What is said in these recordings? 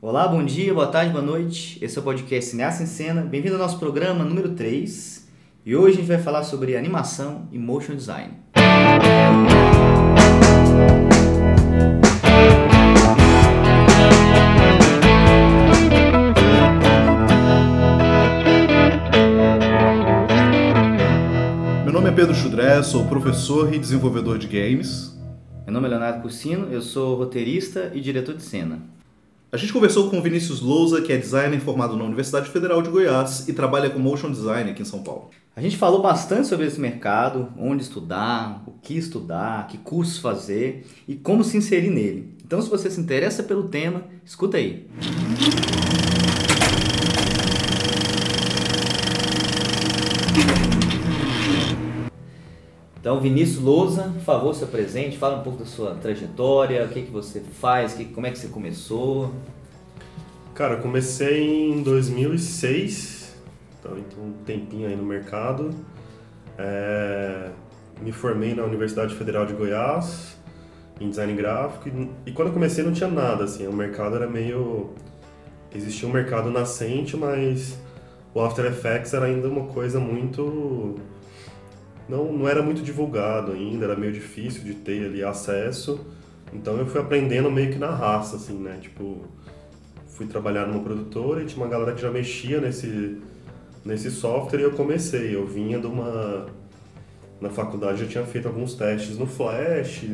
Olá, bom dia, boa tarde, boa noite. Esse é o podcast Cineasta em Cena. Bem-vindo ao nosso programa número 3. E hoje a gente vai falar sobre animação e motion design. Meu nome é Pedro Chudré, sou professor e desenvolvedor de games. Meu nome é Leonardo Cursino, eu sou roteirista e diretor de cena. A gente conversou com o Vinícius Lousa, que é designer formado na Universidade Federal de Goiás e trabalha com motion design aqui em São Paulo. A gente falou bastante sobre esse mercado, onde estudar, o que estudar, que cursos fazer e como se inserir nele. Então, se você se interessa pelo tema, escuta aí. Então, Vinícius Lousa, por favor, se apresente, fala um pouco da sua trajetória, o que, que você faz, que, como é que você começou. Cara, comecei em 2006, então, então um tempinho aí no mercado. É, me formei na Universidade Federal de Goiás em design gráfico e, e quando comecei não tinha nada assim, o mercado era meio existia um mercado nascente, mas o After Effects era ainda uma coisa muito não, não era muito divulgado ainda, era meio difícil de ter ali acesso. Então eu fui aprendendo meio que na raça, assim, né? Tipo, fui trabalhar numa produtora e tinha uma galera que já mexia nesse, nesse software e eu comecei. Eu vinha de uma. Na faculdade eu tinha feito alguns testes no Flash,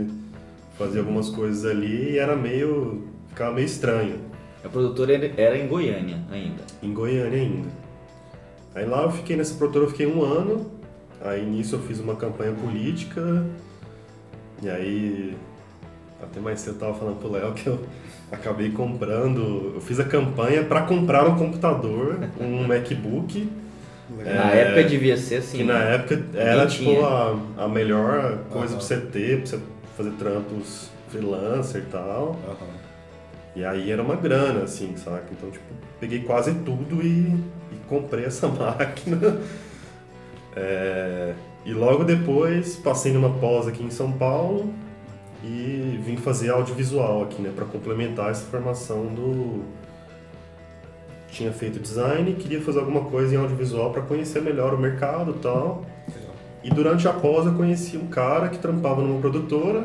fazia algumas coisas ali e era meio. ficava meio estranho. A produtora era em Goiânia ainda? Em Goiânia ainda. Aí lá eu fiquei nessa produtora, eu fiquei um ano, Aí nisso eu fiz uma campanha política, e aí até mais cedo eu tava falando pro Léo que eu acabei comprando, eu fiz a campanha para comprar um computador, um MacBook. Na é, época devia ser assim. Que na né? época era tipo a, a melhor coisa uhum. pra você ter, pra você fazer trampos freelancer e tal. Uhum. E aí era uma grana, assim, saca? Então, tipo, peguei quase tudo e, e comprei essa máquina. É, e logo depois passei numa pós aqui em São Paulo e vim fazer audiovisual aqui, né, para complementar essa formação do tinha feito design, queria fazer alguma coisa em audiovisual para conhecer melhor o mercado e tal. E durante a pós eu conheci um cara que trampava numa produtora.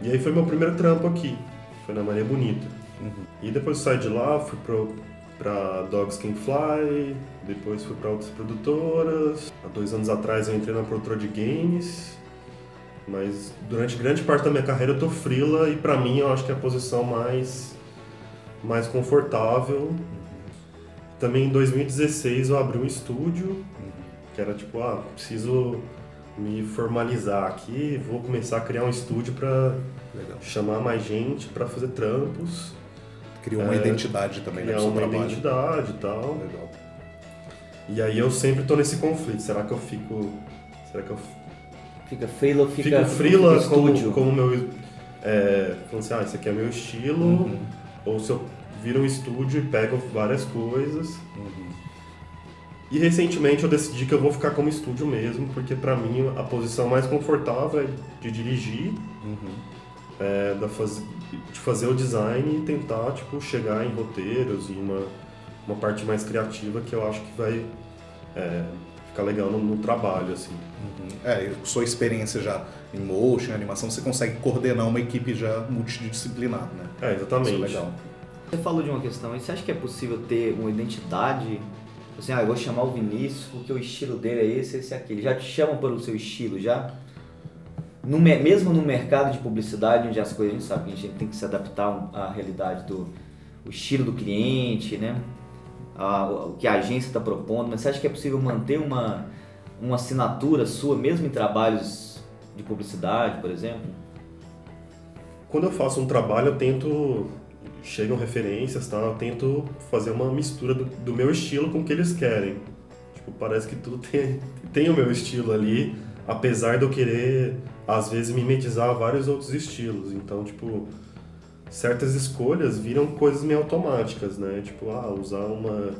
E aí foi meu primeiro trampo aqui. Foi na Maria Bonita. Uhum. E depois saí de lá, fui pro para Dogs Can Fly, depois fui para outras produtoras. Há dois anos atrás eu entrei na produtora de games, mas durante grande parte da minha carreira eu tô frila e para mim eu acho que é a posição mais mais confortável. Também em 2016 eu abri um estúdio, que era tipo, ah, preciso me formalizar aqui, vou começar a criar um estúdio para chamar mais gente para fazer trampos. Criou uma é, identidade também, né? Criar uma trabalho. identidade e tal. Legal. E aí eu sempre tô nesse conflito. Será que eu fico. Será que eu. Fica freela ou fica. Fico freela como, como meu. É, falando assim, ah, esse aqui é meu estilo. Uhum. Ou se eu viro um estúdio e pego várias coisas. Uhum. E recentemente eu decidi que eu vou ficar como estúdio mesmo, porque para mim a posição mais confortável é de dirigir. Uhum é, da faz, de fazer o design e tentar tipo, chegar em roteiros e uma, uma parte mais criativa que eu acho que vai é, ficar legal no, no trabalho. Assim. Uhum. É, sua experiência já em motion, animação, você consegue coordenar uma equipe já multidisciplinar, né? É, exatamente. Isso é legal. Você falou de uma questão, e você acha que é possível ter uma identidade? Assim, ah, eu vou chamar o Vinícius porque o estilo dele é esse, esse e aquele. Já te chamam pelo seu estilo, já? No, mesmo no mercado de publicidade, onde as coisas a gente sabe que a gente tem que se adaptar à realidade do o estilo do cliente, né? A, o que a agência está propondo, mas você acha que é possível manter uma, uma assinatura sua, mesmo em trabalhos de publicidade, por exemplo? Quando eu faço um trabalho, eu tento. Chegam referências, tá? eu tento fazer uma mistura do, do meu estilo com o que eles querem. Tipo, parece que tudo tem, tem o meu estilo ali, apesar de eu querer às vezes mimetizar vários outros estilos. Então, tipo, certas escolhas viram coisas meio automáticas, né? Tipo, ah, usar uma.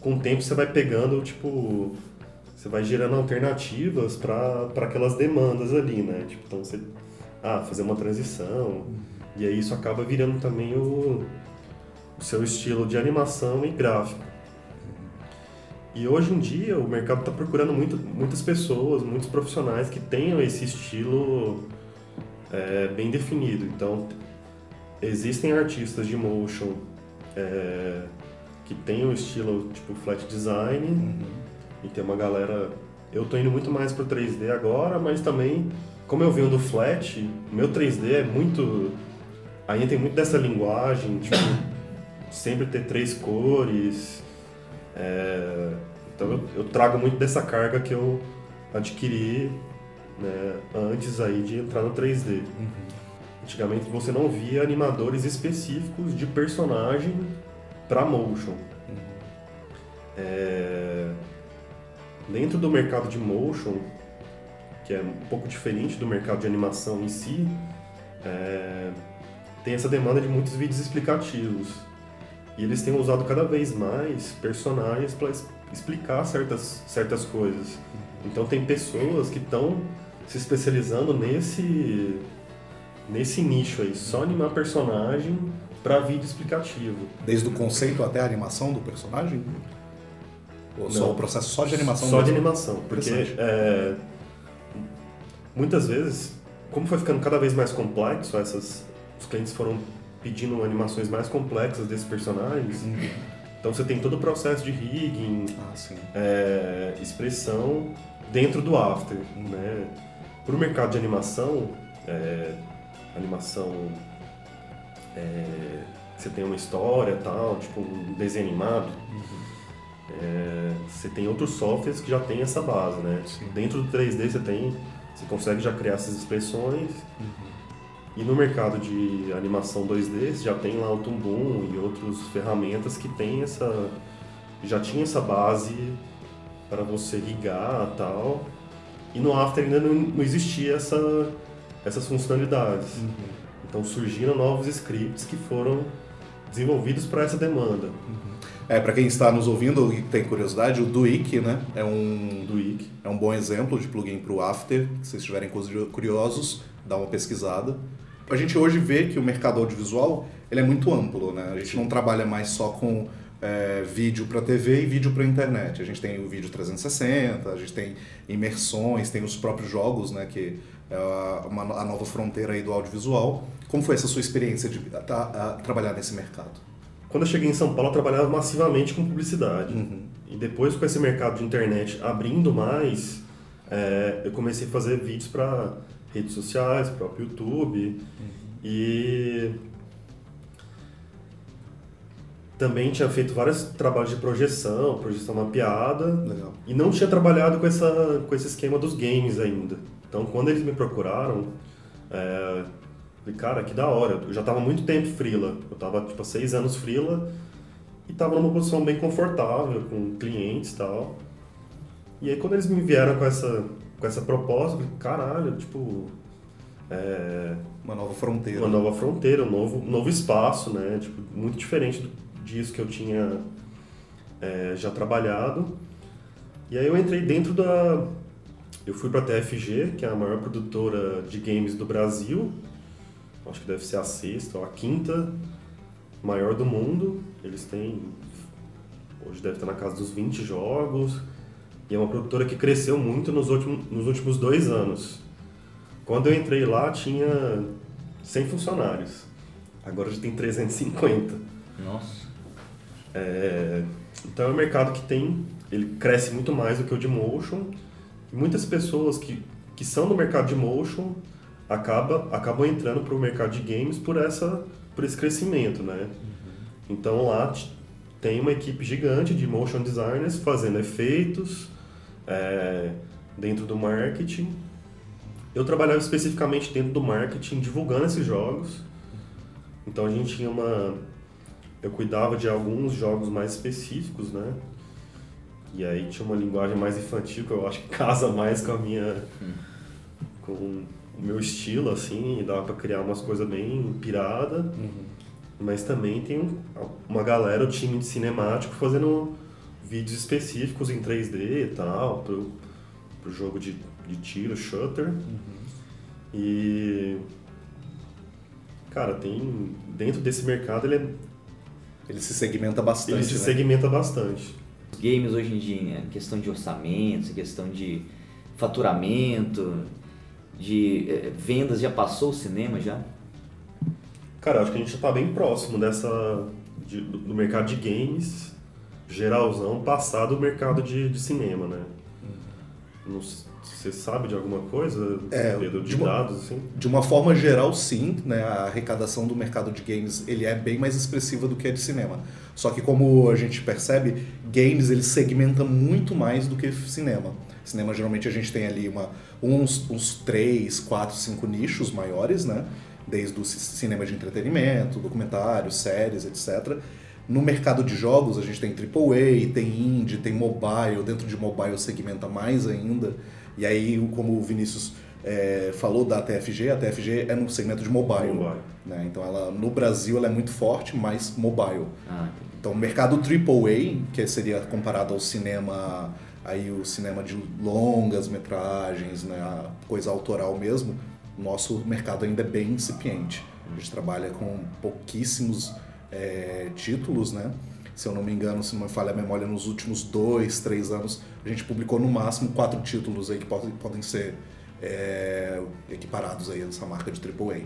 Com o tempo você vai pegando, tipo. Você vai gerando alternativas para aquelas demandas ali, né? Tipo, então você. Ah, fazer uma transição. E aí isso acaba virando também o, o seu estilo de animação e gráfico. E hoje em dia o mercado está procurando muito, muitas pessoas, muitos profissionais que tenham esse estilo é, bem definido. Então, existem artistas de motion é, que têm um estilo tipo flat design uhum. e tem uma galera. Eu tô indo muito mais pro 3D agora, mas também, como eu venho do flat, meu 3D é muito. Ainda tem muito dessa linguagem, tipo, sempre ter três cores. É, então eu, eu, trago muito dessa carga que eu adquiri né, antes aí de entrar no 3D. Uhum. Antigamente você não via animadores específicos de personagem para motion. Uhum. É... Dentro do mercado de motion, que é um pouco diferente do mercado de animação em si, é... tem essa demanda de muitos vídeos explicativos. E eles têm usado cada vez mais personagens para explicar certas, certas coisas. Então tem pessoas que estão se especializando nesse nesse nicho aí, só animar personagem para vídeo explicativo. Desde o conceito até a animação do personagem? Ou Não, só o processo só de animação? Só mesmo? de animação, porque é, muitas vezes, como foi ficando cada vez mais complexo, essas, os clientes foram pedindo animações mais complexas desses personagens. Uhum. Então você tem todo o processo de rigging, ah, é, expressão dentro do After. Uhum. Né? Para o mercado de animação, é, animação é, você tem uma história tal, tipo um desenho animado, uhum. é, você tem outros softwares que já tem essa base, né? Sim. Dentro do 3D você tem, você consegue já criar essas expressões. Uhum. E no mercado de animação 2D você já tem lá o Tumbum e outras ferramentas que tem essa, já tinha essa base para você ligar tal. E no After ainda não, não existia essa, essas funcionalidades. Uhum. Então surgiram novos scripts que foram desenvolvidos para essa demanda. Uhum. É, para quem está nos ouvindo e tem curiosidade, o Duik, né, é um Duik, é um bom exemplo de plugin para o After. Se vocês estiverem curiosos, dá uma pesquisada. A gente hoje vê que o mercado audiovisual ele é muito amplo, né? A gente não trabalha mais só com é, vídeo para TV e vídeo para internet. A gente tem o vídeo 360, a gente tem imersões, tem os próprios jogos, né, que é uma, a nova fronteira aí do audiovisual. Como foi essa sua experiência de a, a, a trabalhar nesse mercado? Quando eu cheguei em São Paulo, eu trabalhava massivamente com publicidade. Uhum. E depois, com esse mercado de internet abrindo mais, é, eu comecei a fazer vídeos para redes sociais, próprio YouTube. Uhum. E também tinha feito vários trabalhos de projeção, projeção mapeada. Legal. E não tinha trabalhado com, essa, com esse esquema dos games ainda. Então, quando eles me procuraram, é, falei, cara, que da hora. Eu já estava muito tempo frila. Eu estava, tipo, há seis anos frila e estava numa posição bem confortável com clientes e tal. E aí, quando eles me vieram com essa, com essa proposta, falei, caralho, tipo... É, uma nova fronteira. Uma nova fronteira, um novo, um novo espaço, né? Tipo, muito diferente disso que eu tinha é, já trabalhado. E aí eu entrei dentro da, eu fui para a TFG, que é a maior produtora de games do Brasil. Acho que deve ser a sexta ou a quinta maior do mundo. Eles têm. Hoje deve estar na casa dos 20 jogos. E é uma produtora que cresceu muito nos últimos, nos últimos dois anos. Quando eu entrei lá, tinha 100 funcionários. Agora já tem 350. Nossa. É, então é um mercado que tem. Ele cresce muito mais do que o de motion muitas pessoas que, que são do mercado de motion acaba, acabam entrando para o mercado de games por, essa, por esse crescimento, né? Uhum. Então lá tem uma equipe gigante de motion designers fazendo efeitos é, dentro do marketing. Eu trabalhava especificamente dentro do marketing, divulgando esses jogos. Então a gente tinha uma. Eu cuidava de alguns jogos mais específicos, né? E aí tinha uma linguagem mais infantil que eu acho que casa mais com a minha. com o meu estilo, assim, e dava pra criar umas coisas bem pirada. Uhum. Mas também tem uma galera, o time de cinemático, fazendo vídeos específicos em 3D e tal, pro, pro jogo de, de tiro, shooter. Uhum. E Cara, tem. Dentro desse mercado ele é. Ele se segmenta bastante. Ele se né? segmenta bastante. Os games hoje em dia, né? questão de orçamento, questão de faturamento, de eh, vendas, já passou o cinema já? Cara, acho que a gente já tá bem próximo dessa. De, do mercado de games, geralzão, passar do mercado de, de cinema, né? Não você sabe de alguma coisa, É, Pedro, de, de uma- dados, assim? De uma forma geral, sim, né? A arrecadação do mercado de games ele é bem mais expressiva do que a de cinema. Só que como a gente percebe, games ele segmenta muito mais do que cinema. Cinema geralmente a gente tem ali uma, uns, uns 3, 4, 5 nichos maiores, né? Desde o ci- cinema de entretenimento, documentários, séries, etc. No mercado de jogos a gente tem AAA, tem indie, tem mobile, dentro de mobile segmenta mais ainda. E aí, como o Vinícius é, falou da TFG, a TFG é no segmento de mobile. Mobile. Né? Então, ela, no Brasil, ela é muito forte, mas mobile. Ah. Então, o mercado AAA, que seria comparado ao cinema, aí o cinema de longas metragens, né? a coisa autoral mesmo, nosso mercado ainda é bem incipiente. A gente trabalha com pouquíssimos é, títulos, né? Se eu não me engano, se não me falha a memória, nos últimos dois, três anos, a gente publicou no máximo quatro títulos aí que podem, ser é, equiparados aí a essa marca de AAA.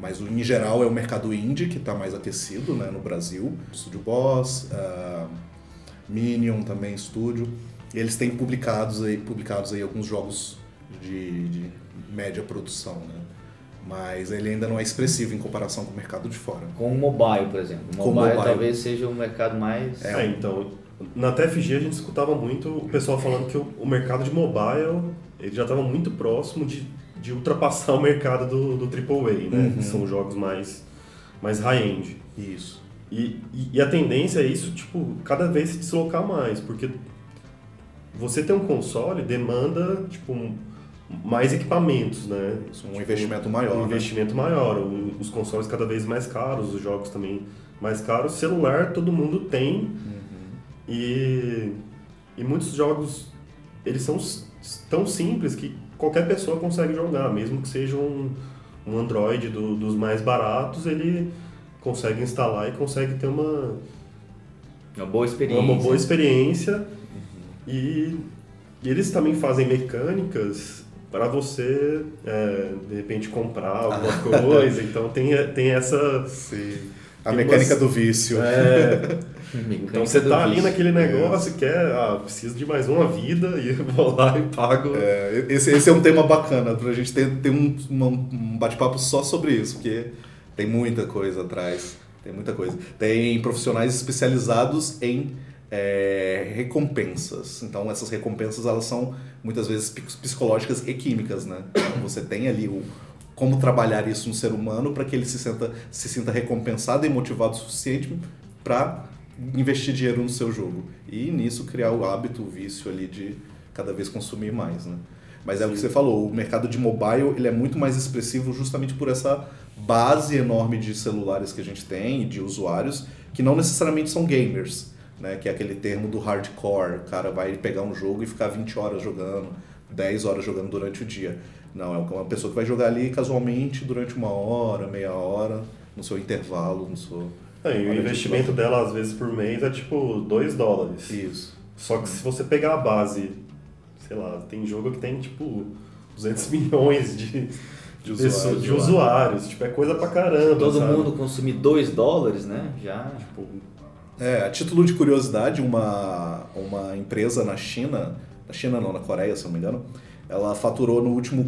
Mas em geral é o mercado indie que está mais aquecido né, no Brasil. Studio Boss, ah, Minion também, Studio. E eles têm publicados aí, publicados aí alguns jogos de, de média produção, né? Mas ele ainda não é expressivo em comparação com o mercado de fora. Com o mobile, por exemplo. O mobile, mobile. talvez seja o mercado mais. É, então, na TFG a gente escutava muito o pessoal falando que o, o mercado de mobile ele já estava muito próximo de, de ultrapassar o mercado do, do AAA, né? Uhum. Que são jogos mais, mais high-end. Isso. E, e, e a tendência é isso, tipo, cada vez se deslocar mais, porque você ter um console demanda, tipo, mais equipamentos, né? Isso, um Tipo, investimento maior. Um né? investimento maior, os consoles cada vez mais caros, os jogos também mais caros. Celular todo mundo tem e, e muitos jogos eles são tão simples que qualquer pessoa consegue jogar, mesmo que seja um, um Android do- dos mais baratos, ele consegue instalar e consegue ter uma, Uma boa experiência. uma boa experiência e, e eles também fazem mecânicas para você é, de repente comprar alguma coisa então tem, tem essa Sim. A mecânica do vício. é, então você tá ali vício. naquele negócio quer ah, preciso de mais uma vida e vou lá e pago É, esse, esse é um tema bacana pra gente ter, ter um, um bate-papo só sobre isso, porque tem muita coisa atrás. Tem muita coisa. Tem profissionais especializados em é, recompensas. Então essas recompensas elas são muitas vezes psicológicas e químicas, né? Então, você tem ali o como trabalhar isso no ser humano para que ele se sinta, se sinta recompensado e motivado o suficiente para investir dinheiro no seu jogo. E nisso criar o hábito, o vício ali de cada vez consumir mais, né? Mas é o que você falou, o mercado de mobile ele é muito mais expressivo justamente por essa base enorme de celulares que a gente tem, e de usuários, que não necessariamente são gamers, né? Que é aquele termo do hardcore, o cara vai pegar um jogo e ficar 20 horas jogando, 10 horas jogando durante o dia. Não, é uma pessoa que vai jogar ali casualmente durante uma hora, meia hora, no seu intervalo, no seu... É, e o investimento dela às vezes por mês é tipo 2 dólares Isso. só que se você pegar a base sei lá tem jogo que tem tipo 200 milhões de De usuários. de usuários tipo é coisa pra caramba Todo sabe? mundo consumir 2 dólares, né? Já. Tipo, É, a título de curiosidade, uma, uma empresa na China, na China não, na Coreia, se não me engano, ela faturou no último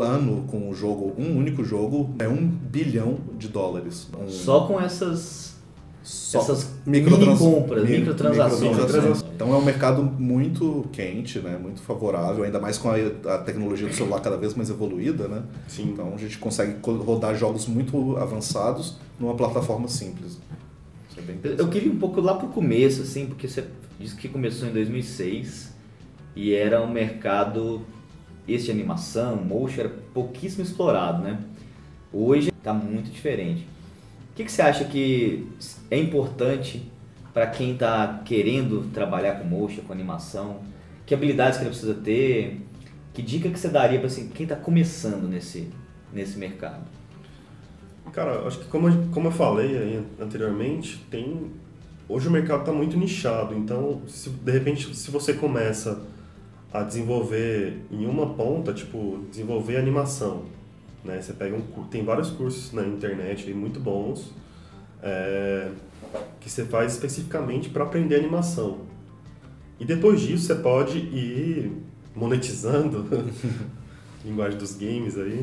ano com o jogo, um único jogo, é um bilhão de dólares. Um- Só com essas, só essas microtrans- mini compras, mi- microtransações. microtransações. né? Então é um mercado muito quente, né? muito favorável, ainda mais com a, a tecnologia do celular cada vez mais evoluída, né? sim Então a gente consegue co- rodar jogos muito avançados numa plataforma simples. Bem Eu queria um pouco lá pro começo, assim, porque você disse que começou em 2006 e era um mercado, esse de animação, motion, era pouquíssimo explorado, né? Hoje está muito diferente. O que, que você acha que é importante para quem está querendo trabalhar com motion, com animação? Que habilidades que ele precisa ter? Que dica que você daria para assim, quem está começando nesse, nesse mercado? Cara, acho que como, como eu falei anteriormente, tem hoje o mercado está muito nichado, então se, de repente se você começa a desenvolver em uma ponta, tipo, desenvolver animação, né? Você pega um tem vários cursos na internet aí muito bons é, que você faz especificamente para aprender animação. E depois disso você pode ir monetizando linguagem dos games aí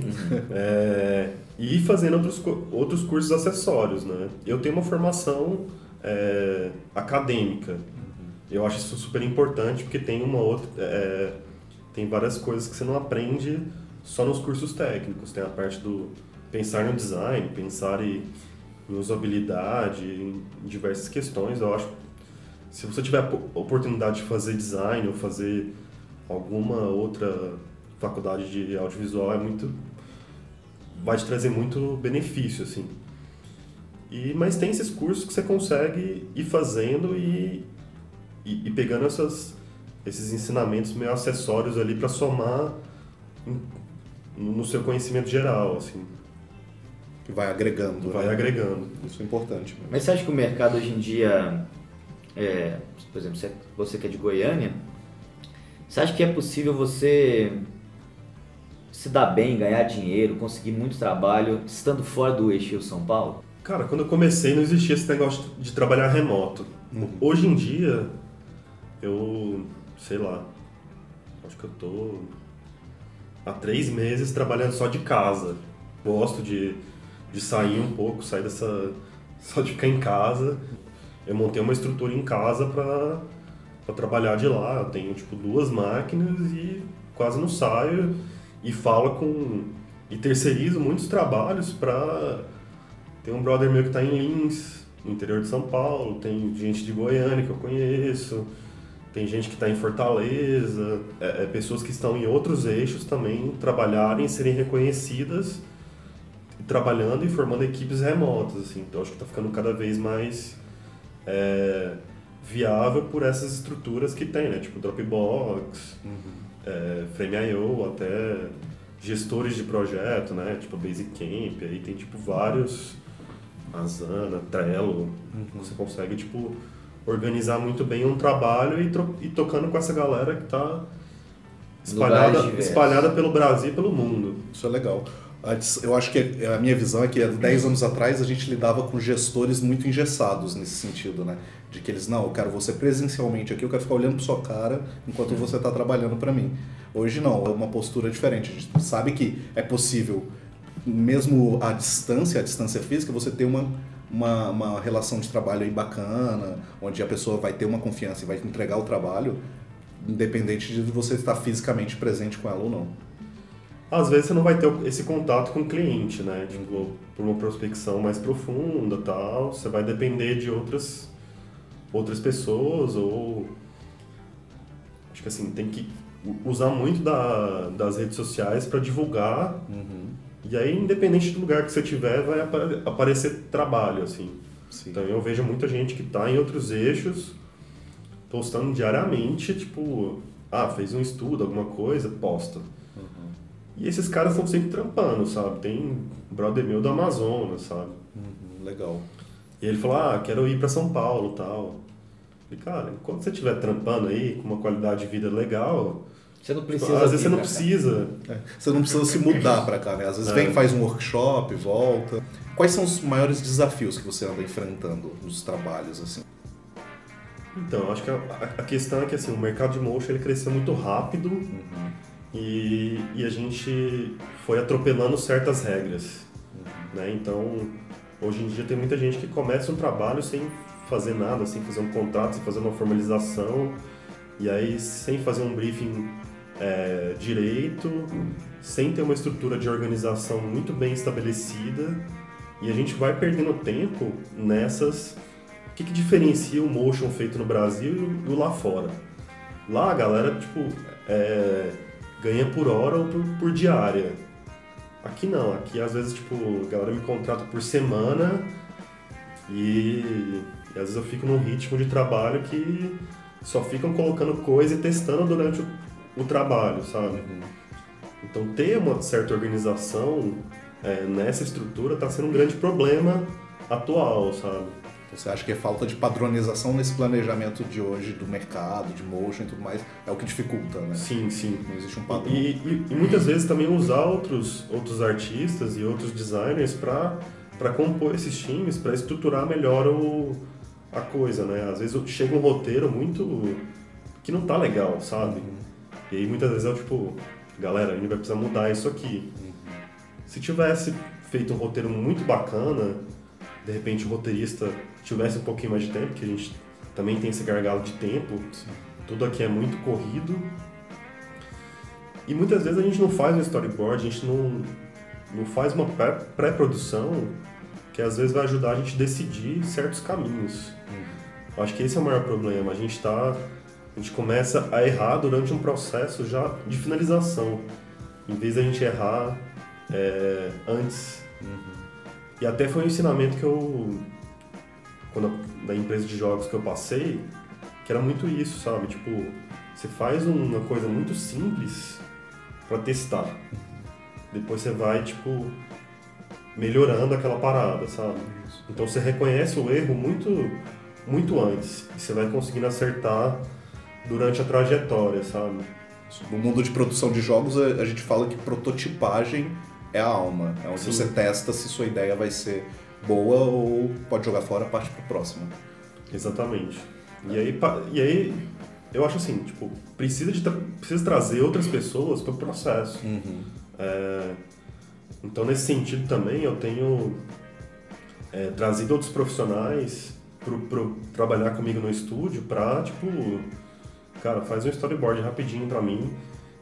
é, e fazendo outros, outros cursos acessórios, né? Eu tenho uma formação é, acadêmica. Eu acho isso super importante porque tem uma outra. É, tem várias coisas que você não aprende só nos cursos técnicos. Tem a parte do pensar no design, pensar em, em usabilidade, em diversas questões. Eu acho se você tiver a oportunidade de fazer design ou fazer alguma outra faculdade de audiovisual, é muito vai te trazer muito benefício assim. E, mas tem esses cursos que você consegue ir fazendo e, e, e pegando essas, esses ensinamentos meio acessórios ali para somar no seu conhecimento geral, assim. Que vai agregando. Vai né? agregando. Isso é importante. Mesmo. Mas você acha que o mercado hoje em dia, é, por exemplo, você que é de Goiânia, você acha que é possível você se dar bem, ganhar dinheiro, conseguir muito trabalho, estando fora do eixo São Paulo? Cara, quando eu comecei não existia esse negócio de trabalhar remoto. Uhum. Hoje em dia, eu, sei lá, acho que eu tô há três meses trabalhando só de casa. Gosto de, de sair um pouco, sair dessa. só de ficar em casa. Eu montei uma estrutura em casa para trabalhar de lá. Eu tenho tipo duas máquinas e quase não saio e falo com. e terceirizo muitos trabalhos para tem um brother meu que está em Lins, no interior de São Paulo, tem gente de Goiânia que eu conheço, tem gente que está em Fortaleza, é, é, pessoas que estão em outros eixos também trabalharem, serem reconhecidas, trabalhando e formando equipes remotas. Assim. Então acho que está ficando cada vez mais é, viável por essas estruturas que tem, né? tipo Dropbox, uhum. É, Frame.io, até gestores de projeto, né? tipo Basecamp, aí tem tipo vários Asana, Trello. Uhum. Você consegue, tipo, organizar muito bem um trabalho e, e tocando com essa galera que está espalhada, espalhada pelo Brasil e pelo mundo. Isso é legal. Eu acho que a minha visão é que há 10 anos atrás a gente lidava com gestores muito engessados nesse sentido, né? De que eles, não, eu quero você presencialmente aqui, eu quero ficar olhando para sua cara enquanto você está trabalhando para mim. Hoje não, é uma postura diferente. A gente sabe que é possível mesmo à distância, à distância física, você ter uma, uma, uma relação de trabalho aí bacana, onde a pessoa vai ter uma confiança e vai entregar o trabalho, independente de você estar fisicamente presente com ela ou não. Às vezes você não vai ter esse contato com o cliente, né? Tipo, por uma prospecção mais profunda tal, você vai depender de outras, outras pessoas ou... Acho que assim, tem que usar muito da, das redes sociais para divulgar uhum e aí, independente do lugar que você tiver, vai aparecer trabalho, assim. Sim. Então eu vejo muita gente que está em outros eixos, postando diariamente, tipo, ah, fez um estudo, alguma coisa, posta. E esses caras estão sempre trampando, sabe? Tem brother meu do Amazonas, sabe? Uhum, legal. E ele falou, ah, quero ir para São Paulo tal. E cara, enquanto você estiver trampando aí, com uma qualidade de vida legal, você não precisa. Às vezes você não precisa. É, você não precisa se mudar para cá, né? Às vezes é. vem, faz um workshop, volta. Quais são os maiores desafios que você anda enfrentando nos trabalhos, assim? Então, acho que a, a questão é que assim, o mercado de motion ele cresceu muito rápido uhum. E, e a gente foi atropelando certas regras. Né? Então, hoje em dia tem muita gente que começa um trabalho sem fazer nada, sem fazer um contrato, sem fazer uma formalização, e aí sem fazer um briefing é, direito, sem ter uma estrutura de organização muito bem estabelecida, e a gente vai perdendo tempo nessas. O que, que diferencia o motion feito no Brasil e o lá fora? Lá a galera, tipo, é, ganha por hora ou por, por diária. Aqui não, aqui às vezes, tipo, a galera me contrata por semana e, e às vezes eu fico num ritmo de trabalho que só ficam colocando coisa e testando durante o, o trabalho, sabe? Então ter uma certa organização é, nessa estrutura está sendo um grande problema atual, sabe? Você acha que a falta de padronização nesse planejamento de hoje do mercado, de motion e tudo mais, é o que dificulta, né? Sim, sim. Não existe um padrão. E, e, e muitas vezes também usar outros, outros artistas e outros designers para compor esses times, para estruturar melhor o, a coisa, né? Às vezes chega um roteiro muito. que não tá legal, sabe? E aí muitas vezes é tipo, galera, a gente vai precisar mudar isso aqui. Uhum. Se tivesse feito um roteiro muito bacana, de repente o roteirista tivesse um pouquinho mais de tempo, que a gente também tem esse gargalo de tempo, Sim. tudo aqui é muito corrido. E muitas vezes a gente não faz um storyboard, a gente não, não faz uma pré-produção que às vezes vai ajudar a gente a decidir certos caminhos. Uhum. Acho que esse é o maior problema. A gente está a gente começa a errar durante um processo já de finalização, em vez de a gente errar é, antes. Uhum. E até foi um ensinamento que eu quando da empresa de jogos que eu passei, que era muito isso, sabe? Tipo, você faz uma coisa muito simples para testar. Depois você vai, tipo, melhorando aquela parada, sabe? Então você reconhece o erro muito muito antes e você vai conseguindo acertar durante a trajetória, sabe? No mundo de produção de jogos, a gente fala que prototipagem é a alma. É onde Sim. você testa se sua ideia vai ser boa ou pode jogar fora, parte pro próximo. Exatamente. E aí, e aí eu acho assim, tipo, precisa, de tra precisa trazer outras pessoas para o processo. Uhum. É, então, nesse sentido também, eu tenho é, trazido outros profissionais para trabalhar comigo no estúdio para, tipo, cara, faz um storyboard rapidinho para mim.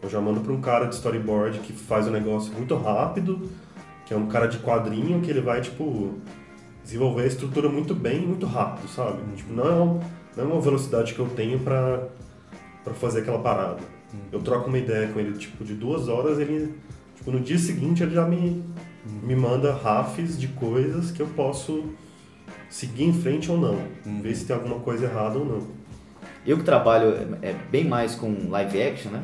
Eu já mando para um cara de storyboard que faz o negócio muito rápido, que é um cara de quadrinho que ele vai, tipo, desenvolver a estrutura muito bem e muito rápido, sabe? Tipo, não, não é uma velocidade que eu tenho para para fazer aquela parada. Uhum. Eu troco uma ideia com ele, tipo, de duas horas, ele, tipo, no dia seguinte ele já me, uhum. me manda rafs de coisas que eu posso seguir em frente ou não, uhum. ver se tem alguma coisa errada ou não. Eu que trabalho é, bem mais com live action, né?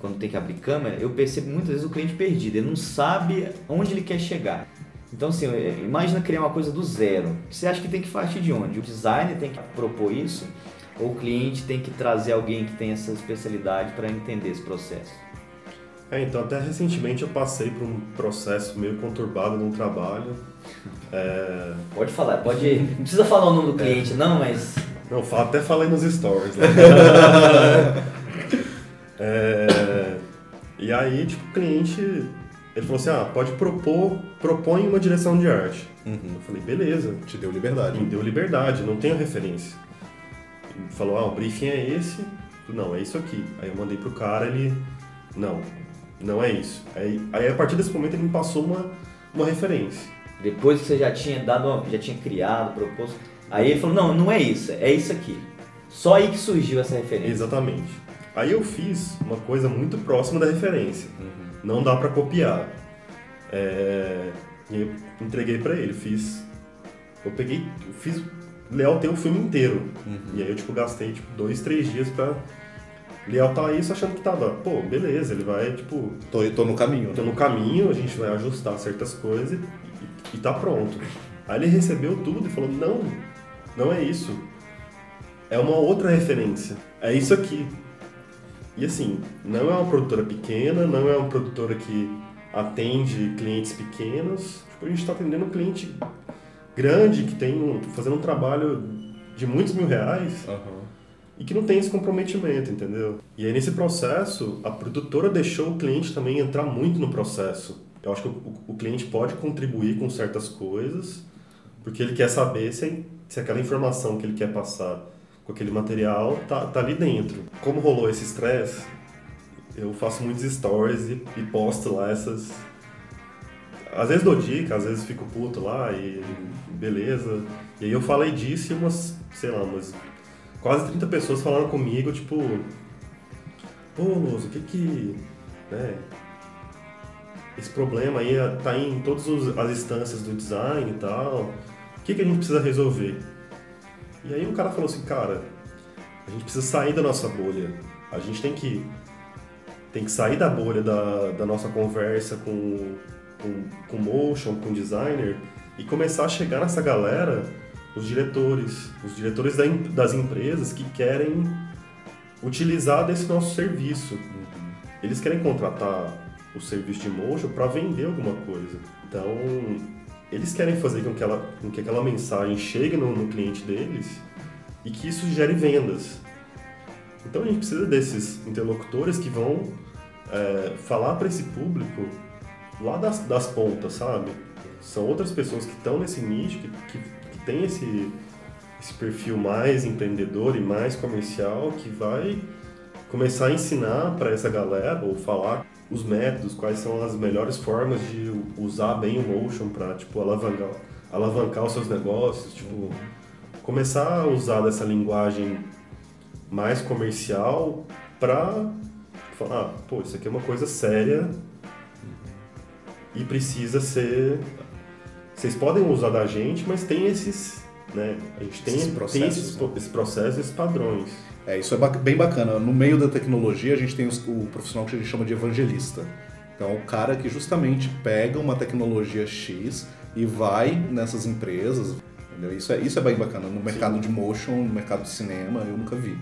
Quando tem que abrir câmera, eu percebo muitas vezes o cliente perdido, ele não sabe onde ele quer chegar. Então, assim, imagina criar uma coisa do zero. Você acha que tem que partir de onde? O designer tem que propor isso ou o cliente tem que trazer alguém que tem essa especialidade para entender esse processo? É, então, até recentemente eu passei por um processo meio conturbado num trabalho. É... Pode falar, pode. Não precisa falar o nome do cliente, é. não, mas. Não, até falei nos stories. Né? É, e aí, tipo, o cliente, ele falou assim, ah, pode propor, propõe uma direção de arte. Uhum. Eu falei, beleza. Te deu liberdade. Me deu liberdade, não tenho referência. Ele falou, ah, o briefing é esse. Não, é isso aqui. Aí eu mandei pro cara, ele, não, não é isso. Aí, aí a partir desse momento ele me passou uma, uma referência. Depois que você já tinha dado, já tinha criado, proposto, aí ele falou, não, não é isso, é isso aqui. Só aí que surgiu essa referência. Exatamente. Aí eu fiz uma coisa muito próxima da referência. Uhum. Não dá para copiar. É... E eu entreguei para ele, fiz. Eu peguei, eu fiz. Lealtei o filme inteiro. Uhum. E aí eu tipo, gastei tipo, dois, três dias pra lealtar isso achando que tava, pô, beleza, ele vai, tipo. Tô, tô no caminho. Tô no caminho, a gente vai ajustar certas coisas e, e, e tá pronto. Aí ele recebeu tudo e falou, não, não é isso. É uma outra referência. É isso aqui. E assim, não é uma produtora pequena, não é uma produtora que atende clientes pequenos. Tipo, a gente está atendendo um cliente grande que tem um, fazendo um trabalho de muitos mil reais uhum. e que não tem esse comprometimento, entendeu? E aí nesse processo, a produtora deixou o cliente também entrar muito no processo. Eu acho que o, o cliente pode contribuir com certas coisas, porque ele quer saber se, se aquela informação que ele quer passar com aquele material tá, tá ali dentro. Como rolou esse estresse, eu faço muitos stories e, e, posto lá essas. Às vezes dou dica, às vezes fico puto lá e beleza. E aí eu falei disso e umas, sei lá, umas quase 30 pessoas falaram comigo, tipo, pô, Luzo, o que que. Né, esse problema aí tá em todas as instâncias do design e tal. O que, que a gente precisa resolver? E aí o cara falou assim, cara, a gente precisa sair da nossa bolha. A gente tem que, tem que sair da bolha da, da nossa conversa com, com, com motion, com designer, e começar a chegar nessa galera, os diretores, os diretores da, das empresas que querem utilizar desse nosso serviço. Eles querem contratar o serviço de motion para vender alguma coisa. Então, eles querem fazer com que, ela, com que aquela mensagem chegue no, no cliente deles e que isso gere vendas. Então, a gente precisa desses interlocutores que vão é, falar para esse público lá das, das pontas, sabe? São outras pessoas que estão nesse nicho, que, que, que tem esse, esse perfil mais empreendedor e mais comercial, que vai começar a ensinar para essa galera ou falar os métodos, quais são as melhores formas de usar bem o Motion para tipo alavancar, alavancar os seus negócios, tipo começar a usar dessa linguagem mais comercial para falar, ah, pô, isso aqui é uma coisa séria e precisa ser vocês podem usar da gente, mas tem esses, né? A gente tem, esses processos, tem esses, né? esses processos, esses padrões. É, isso é bem bacana. No meio da tecnologia, a gente tem o profissional que a gente chama de evangelista. Então, é o cara que justamente pega uma tecnologia X e vai nessas empresas. Entendeu? Isso, é, isso é bem bacana. No mercado Sim. de motion, no mercado de cinema, eu nunca vi.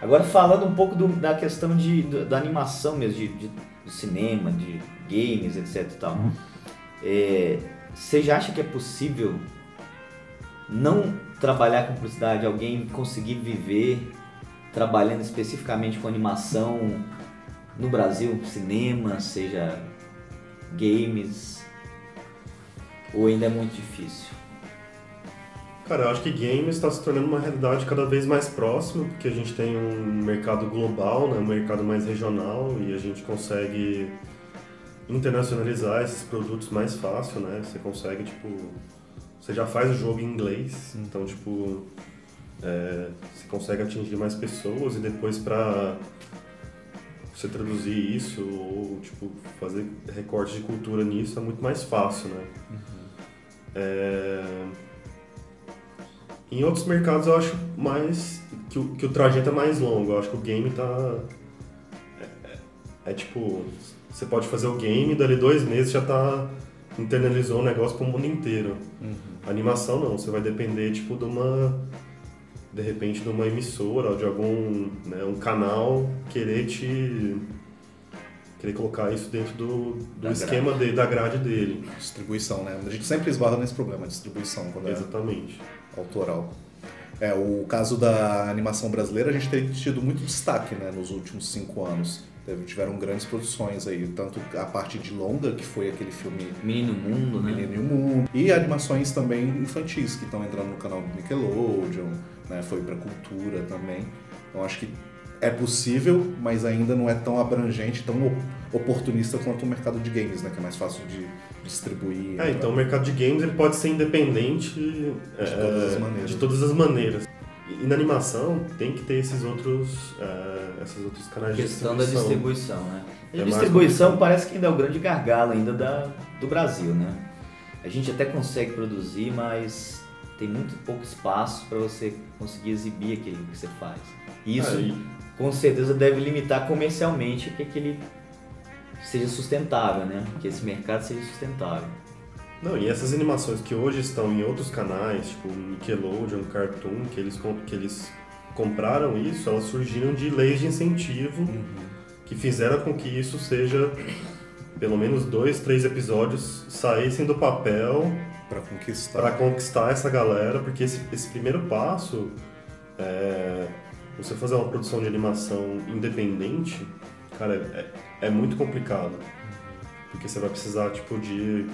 Agora, falando um pouco do, da questão de, da animação mesmo, de, de, de, cinema, de games, etc e tal. Uhum. É, você já acha que é possível não trabalhar com publicidade, alguém conseguir viver trabalhando especificamente com animação no Brasil, cinema, seja games, ou ainda é muito difícil? Cara, eu acho que games está se tornando uma realidade cada vez mais próxima, porque a gente tem um mercado global, né, um mercado mais regional, e a gente consegue internacionalizar esses produtos mais fácil, né? Você consegue, tipo, você já faz o jogo em inglês, então, tipo, é, você consegue atingir mais pessoas e depois para você traduzir isso ou tipo fazer recortes de cultura nisso é muito mais fácil, né? Uhum. É... Em outros mercados eu acho mais que o, que o trajeto é mais longo. Eu acho que o game tá é, é, é tipo você pode fazer o game, dali dois meses já tá internalizou o negócio para o mundo inteiro. Uhum. Animação não, você vai depender tipo de uma de repente de uma emissora ou de algum né, um canal querer te querer colocar isso dentro do, do esquema grade. De, da grade dele. Distribuição, né? A gente sempre esbarra nesse problema, distribuição, quando é Exatamente. É autoral. É, o caso da animação brasileira, a gente tem tido muito destaque né, nos últimos cinco anos. Tiveram grandes produções aí, tanto a parte de longa, que foi aquele filme Menino Mundo, né? Menino Mundo, e animações também infantis, que estão entrando no canal do Nickelodeon, né? foi para cultura também. Então acho que é possível, mas ainda não é tão abrangente, tão oportunista quanto o mercado de games, né? Que é mais fácil de distribuir. É, então o mercado de games ele pode ser independente de, é, todas, as maneiras. de todas as maneiras. E na animação tem que ter esses outros, uh, esses outros canais de distribuição. questão da distribuição, né? A é distribuição parece que ainda é o grande gargalo ainda da, do Brasil, né? A gente até consegue produzir, mas tem muito pouco espaço para você conseguir exibir aquilo que você faz. E isso, Aí. com certeza, deve limitar comercialmente que aquele seja sustentável, né? Que esse mercado seja sustentável. Não, e essas animações que hoje estão em outros canais, tipo Nickelodeon, Cartoon, que eles, que eles compraram isso, elas surgiram de leis de incentivo uhum. que fizeram com que isso seja pelo menos dois, três episódios saíssem do papel para conquistar. Para conquistar essa galera, porque esse, esse primeiro passo, é, você fazer uma produção de animação independente, cara, é, é muito complicado. Porque você vai precisar, tipo, de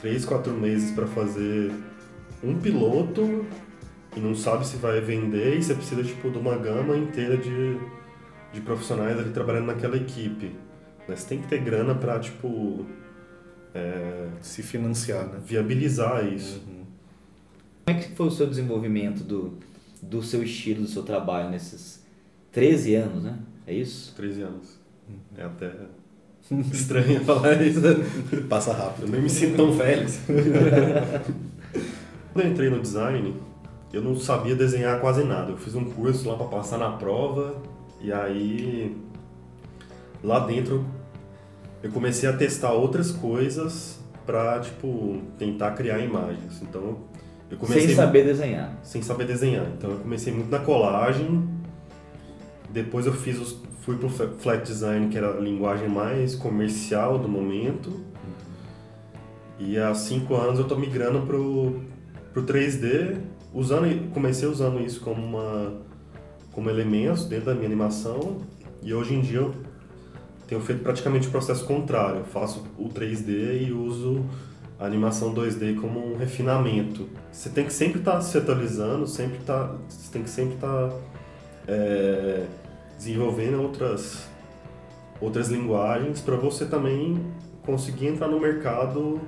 três, quatro meses para fazer um piloto e não sabe se vai vender e você precisa, tipo, de uma gama inteira de, de profissionais ali trabalhando naquela equipe. Mas tem que ter grana para, tipo, é, se financiar, né? Viabilizar isso. Uhum. Como é que foi o seu desenvolvimento do, do seu estilo, do seu trabalho nesses 13 anos, né? É isso? 13 anos. Uhum. É até estranho falar isso. Passa rápido. Eu nem me sinto tão velho. Quando eu entrei no design, eu não sabia desenhar quase nada. Eu fiz um curso lá para passar na prova e aí lá dentro eu comecei a testar outras coisas para tipo tentar criar imagens. Então eu comecei sem saber desenhar. Sem saber desenhar. Então eu comecei muito na colagem. Depois eu fiz os, fui pro flat design, que era a linguagem mais comercial do momento. E há cinco anos eu estou migrando pro pro 3D, usando comecei usando isso como uma como elementos dentro da minha animação e hoje em dia eu tenho feito praticamente o processo contrário. Eu faço o 3D e uso a animação 2D como um refinamento. Você tem que sempre estar tá se atualizando, sempre tá, você tem que sempre estar tá, é, desenvolvendo outras, outras linguagens para você também conseguir entrar no mercado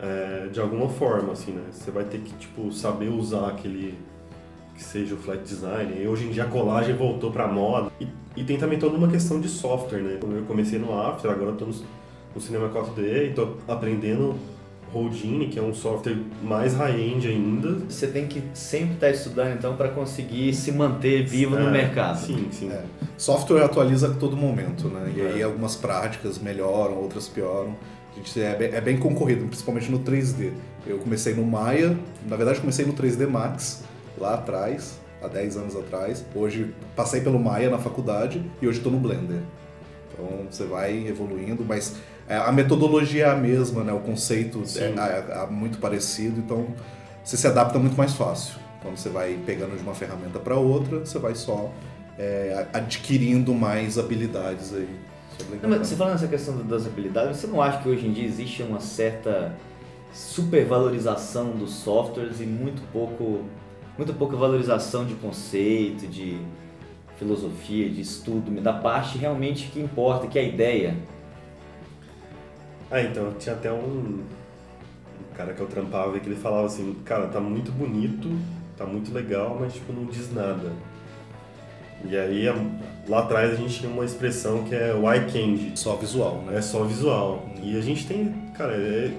é, de alguma forma, assim, né? Você vai ter que tipo saber usar aquele que seja o flat design. E hoje em dia a colagem voltou para moda. E, e, tem também toda uma questão de software, né? Eu comecei no After, agora estou no, no Cinema 4D e estou aprendendo Houdini, que é um software mais high-end ainda. Você tem que sempre estar tá estudando então para conseguir se manter vivo é, no mercado. Sim, sim. É. Software atualiza a todo momento, né? E é. aí algumas práticas melhoram, outras pioram. A gente é bem, é bem concorrido, principalmente no 3D. Eu comecei no Maya, na verdade comecei no 3D Max, lá atrás, há 10 anos atrás. Hoje passei pelo Maya na faculdade e hoje estou no Blender. Então você vai evoluindo, mas a metodologia é a mesma, né? O conceito é, é, é, muito parecido, então você se adapta muito mais fácil. Quando você vai pegando de uma ferramenta para outra, você vai só é, adquirindo mais habilidades aí. Não, mas você falando nessa questão das habilidades, você não acha que hoje em dia existe uma certa supervalorização dos softwares e muito pouco muito pouca valorização de conceito, de filosofia, de estudo, da parte realmente que importa, que é a ideia. Ah, então, tinha até um, um cara que eu trampava e que ele falava assim, cara, tá muito bonito, tá muito legal, mas tipo, não diz nada. E aí, lá atrás a gente tinha uma expressão que é why candy. Só visual, né? É só visual. E a gente tem, cara, é,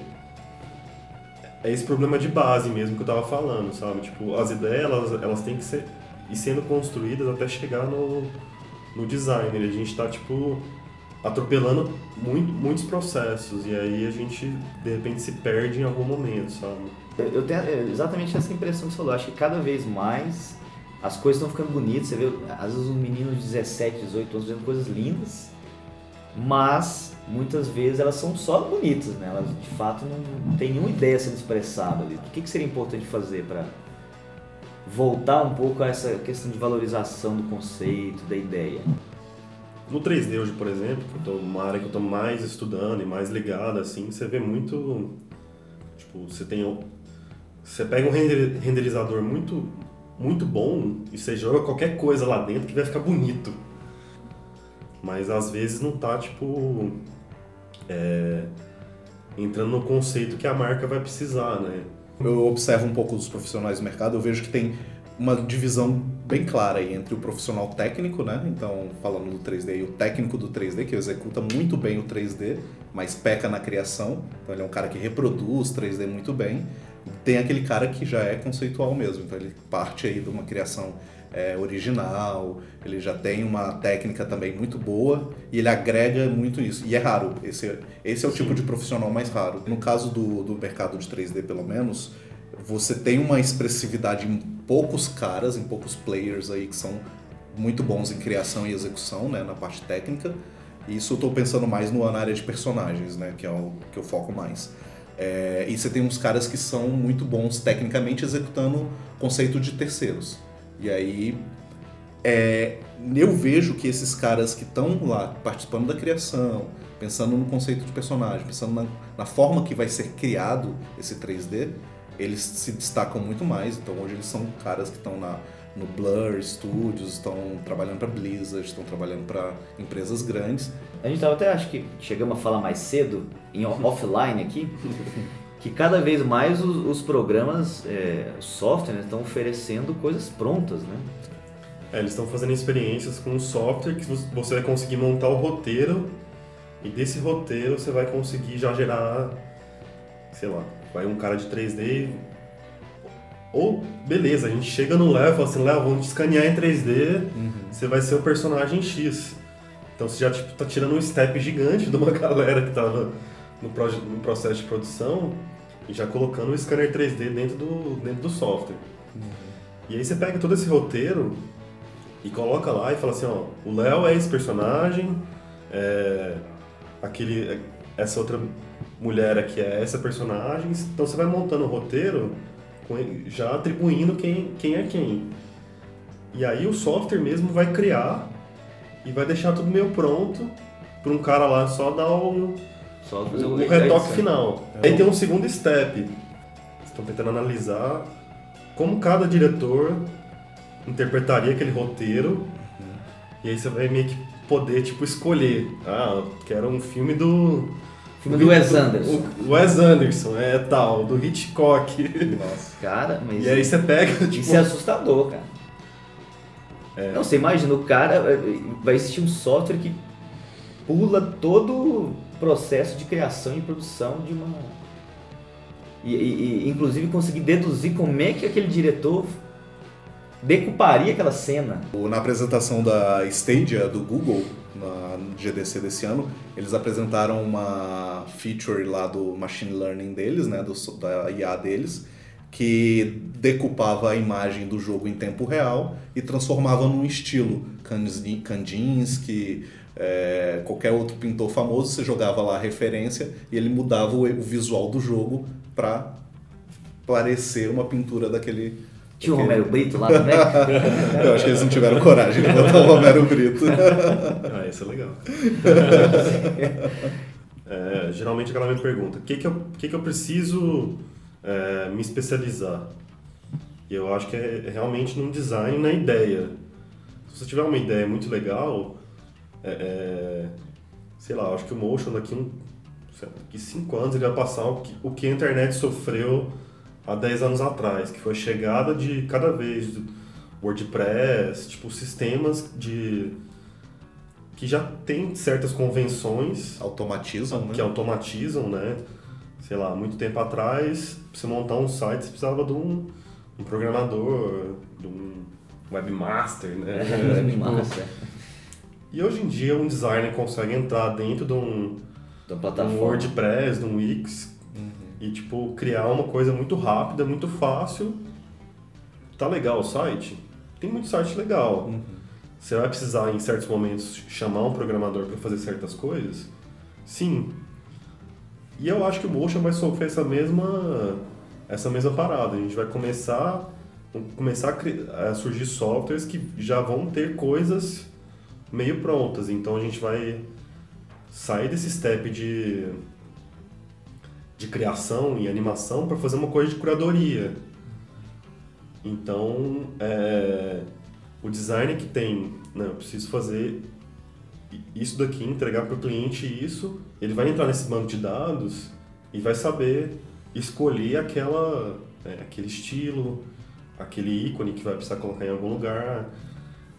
é esse problema de base mesmo que eu tava falando, sabe? Tipo, as ideias, elas, elas têm que ser ir sendo construídas até chegar no, no design. A gente tá, tipo, atropelando muito, muitos processos e aí a gente, de repente, se perde em algum momento, sabe? Eu tenho exatamente essa impressão que você falou. Acho que cada vez mais as coisas estão ficando bonitas. Você vê, às vezes, um menino de 17, 18 anos fazendo coisas lindas, mas muitas vezes elas são só bonitas, né? Elas de fato não, não tem nenhuma ideia sendo expressada ali. O que, que seria importante fazer para voltar um pouco a essa questão de valorização do conceito, da ideia? No 3D hoje, por exemplo, que eu tô uma área que eu estou mais estudando e mais ligado, assim, você vê muito. Tipo, você tem. Você pega um renderizador muito, muito bom e você joga qualquer coisa lá dentro que vai ficar bonito. Mas às vezes não tá, tipo é, entrando no conceito que a marca vai precisar, né? Eu observo um pouco os profissionais do mercado, eu vejo que tem uma divisão bem clara aí entre o profissional técnico, né? Então, falando do 3D, e o técnico do 3D, que executa muito bem o 3D, mas peca na criação. Então, ele é um cara que reproduz 3D muito bem. Tem aquele cara que já é conceitual mesmo, então ele parte aí de uma criação é, original, ele já tem uma técnica também muito boa e ele agrega muito isso. E é raro, esse, esse é o Sim. tipo de profissional mais raro. No caso do, do mercado de 3D, pelo menos, você tem uma expressividade em poucos caras, em poucos players aí que são muito bons em criação e execução, né, na parte técnica. Isso eu estou pensando mais no, na área de personagens, né, que é o que eu foco mais. É, e você tem uns caras que são muito bons tecnicamente executando conceito de terceiros. E aí é, eu vejo que esses caras que estão lá participando da criação, pensando no conceito de personagem, pensando na, na, forma que vai ser criado esse 3D, eles se destacam muito mais. Então hoje eles são caras que estão na no Blur Studios, estão trabalhando para Blizzard, estão trabalhando para empresas grandes. A gente tava até acho que chegamos a falar mais cedo em offline aqui que cada vez mais os, os programas, é, software, estão oferecendo coisas prontas, né? É, eles estão fazendo experiências com um software que você vai conseguir montar o roteiro e desse roteiro você vai conseguir já gerar, sei lá, vai um cara de 3D ou beleza, a gente chega no level assim, Léo, vamos te escanear em 3D, uhum. você vai ser o personagem X. Então você já tipo, tá tirando um step gigante de uma galera que tava no, no processo de produção e já colocando o scanner 3D dentro do, dentro do software. Uhum. E aí você pega todo esse roteiro e coloca lá e fala assim, ó, o Léo é esse personagem, é, aquele, essa outra mulher aqui é essa personagem, então você vai montando o roteiro já atribuindo quem, quem é quem. E aí o software mesmo vai criar e vai deixar tudo meio pronto para um cara lá só dar o, só o, o retoque final. É. Aí tem um segundo step. Estão tentando analisar como cada diretor interpretaria aquele roteiro. Uhum. E aí você vai meio que poder tipo escolher. Ah, quero um filme do Filme do Wes Anderson. O Wes Anderson, é tal, do Hitchcock. Nossa, cara, mas. E aí você pega. Tipo... Isso é assustador, cara. É. Não, você imagina, o cara. Vai existir um software que pula todo o processo de criação e produção de uma. E, e, e inclusive conseguir deduzir como é que aquele diretor decuparia aquela cena. Na apresentação da Stadia do Google, na GDC desse ano, eles apresentaram uma feature lá do machine learning deles, né, do, da IA deles, que decupava a imagem do jogo em tempo real e transformava num estilo. Kandinsky, é, qualquer outro pintor famoso, você jogava lá a referência e ele mudava o, o visual do jogo para parecer uma pintura daquele, tinha o Romero Brito lá também? Eu acho que eles não tiveram coragem de botar o Romero Brito. ah, isso é legal. É, geralmente a galera me pergunta, o que, que, eu, que, que eu preciso é, me especializar? E eu acho que é realmente no design na ideia. Se você tiver uma ideia muito legal, é, é, sei lá, acho que o Motion daqui, um, daqui cinco anos ele vai passar o que, o que a internet sofreu há 10 anos atrás, que foi a chegada de cada vez do WordPress, tipo sistemas de que já tem certas convenções automatizam, que né? automatizam, né? Sei lá, muito tempo atrás, pra você montar um site, você precisava de um, um programador, de um webmaster, né? É, webmaster. e hoje em dia um designer consegue entrar dentro de um, de um WordPress, de um Wix, e tipo criar uma coisa muito rápida, muito fácil. Tá legal o site? Tem muito site legal. Uhum. Você vai precisar em certos momentos chamar um programador para fazer certas coisas? Sim. E eu acho que o Motion vai sofrer essa mesma essa mesma parada. A gente vai começar começar a, a surgir softwares que já vão ter coisas meio prontas. Então a gente vai sair desse step de de criação e animação para fazer uma coisa de curadoria. Então, é, o design que tem, né, eu preciso fazer isso daqui, entregar para o cliente isso, ele vai entrar nesse banco de dados e vai saber escolher aquela, né, aquele estilo, aquele ícone que vai precisar colocar em algum lugar.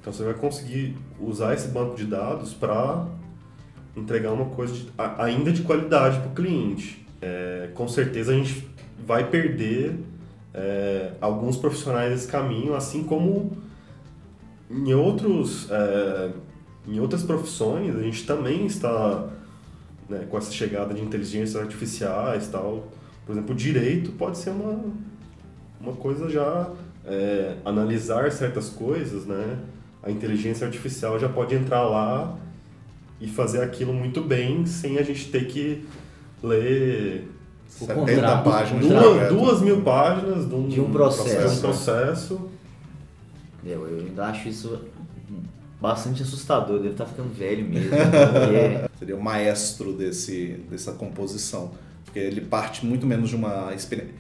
Então você vai conseguir usar esse banco de dados para entregar uma coisa de, ainda de qualidade para o cliente é, com certeza a gente vai perder é, alguns profissionais desse caminho, assim como em outros é, em outras profissões a gente também está né, com essa chegada de inteligências artificiais tal. Por exemplo o direito pode ser uma uma coisa já é, analisar certas coisas né? A inteligência artificial já pode entrar lá e fazer aquilo muito bem sem a gente ter que ler 70 páginas. Duas, duas mil páginas de um, de um processo. De um processo. Eu, eu ainda acho isso bastante assustador, deve estar ficando velho mesmo. Porque... Seria o maestro desse, dessa composição. Porque ele parte muito menos de uma,